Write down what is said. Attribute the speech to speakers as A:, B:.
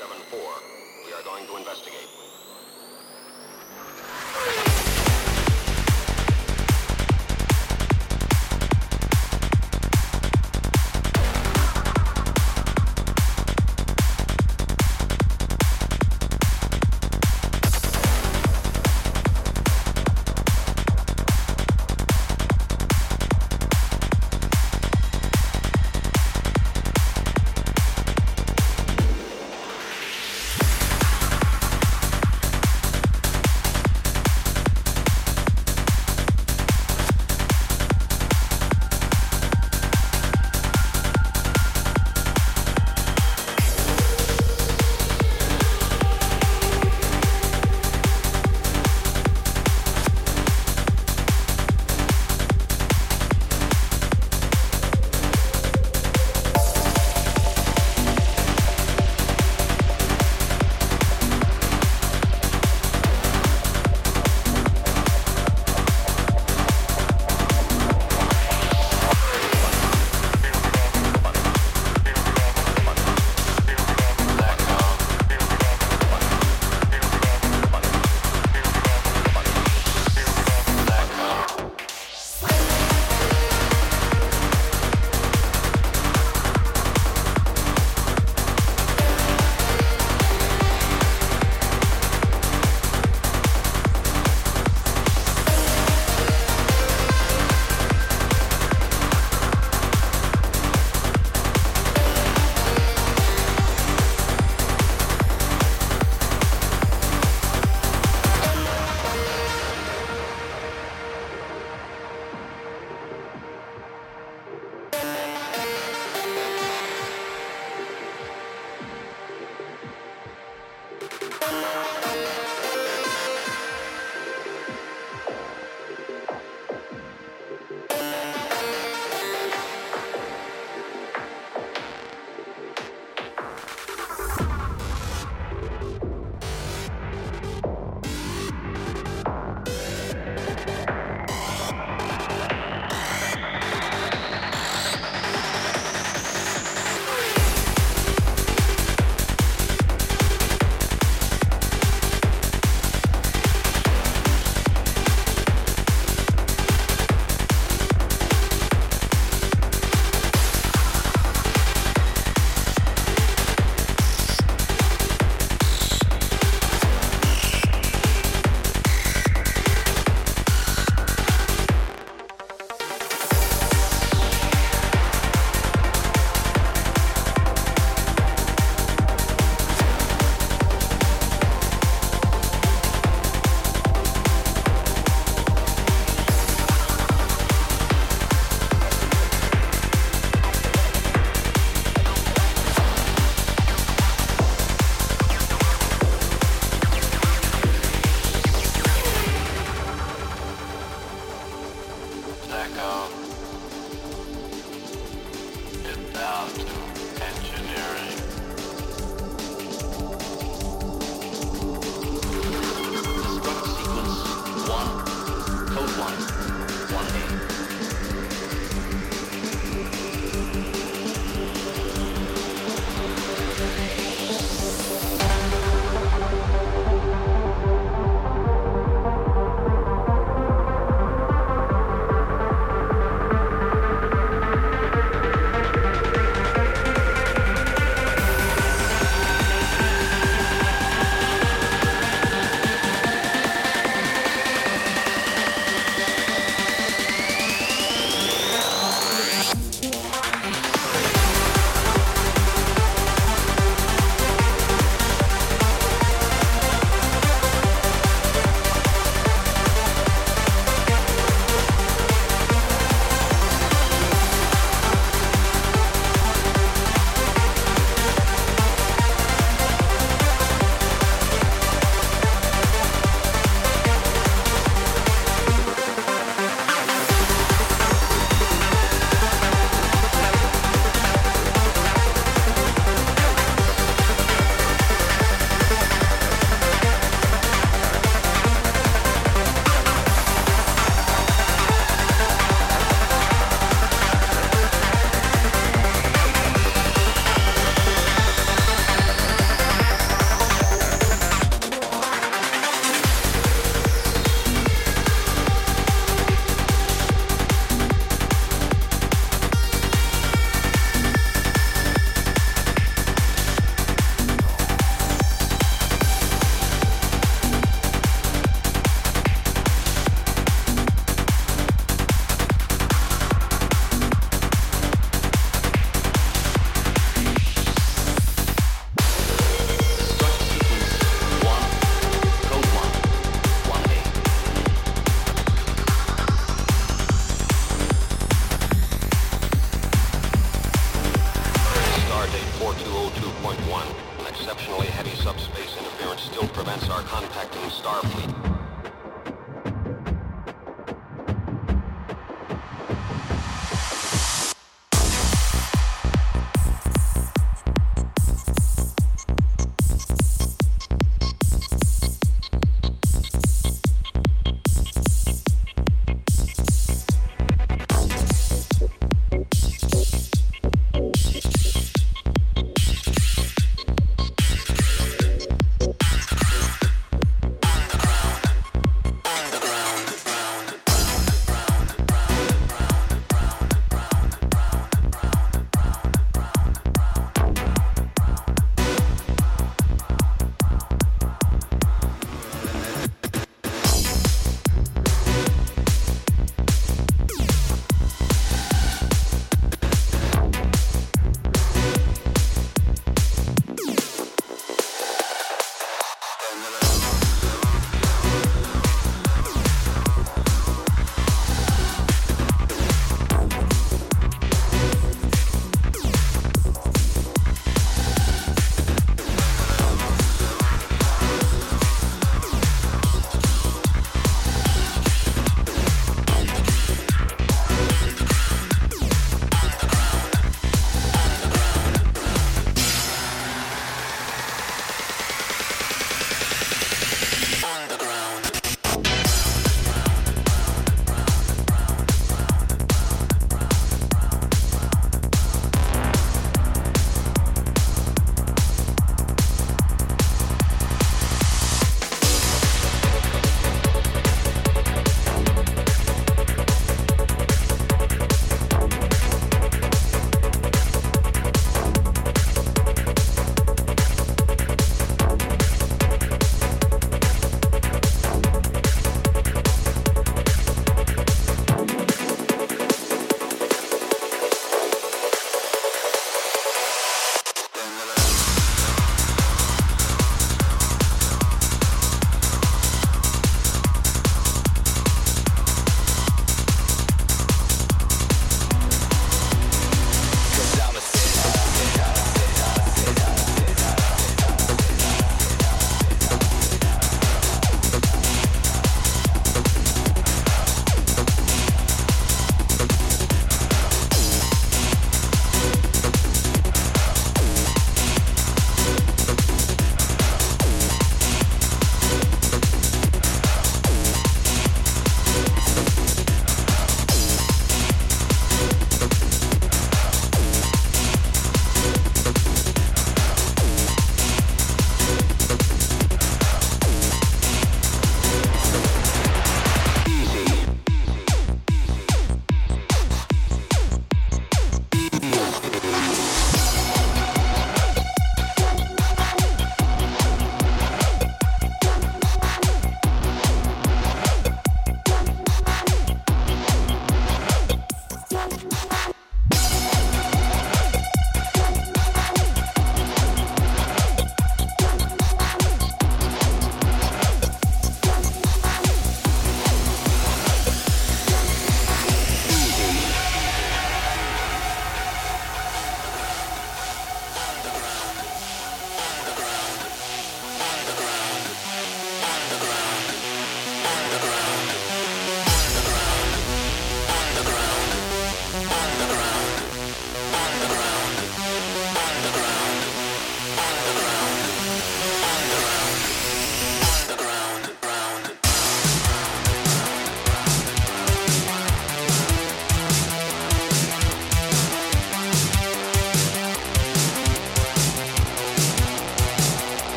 A: L374. We are going to investigate.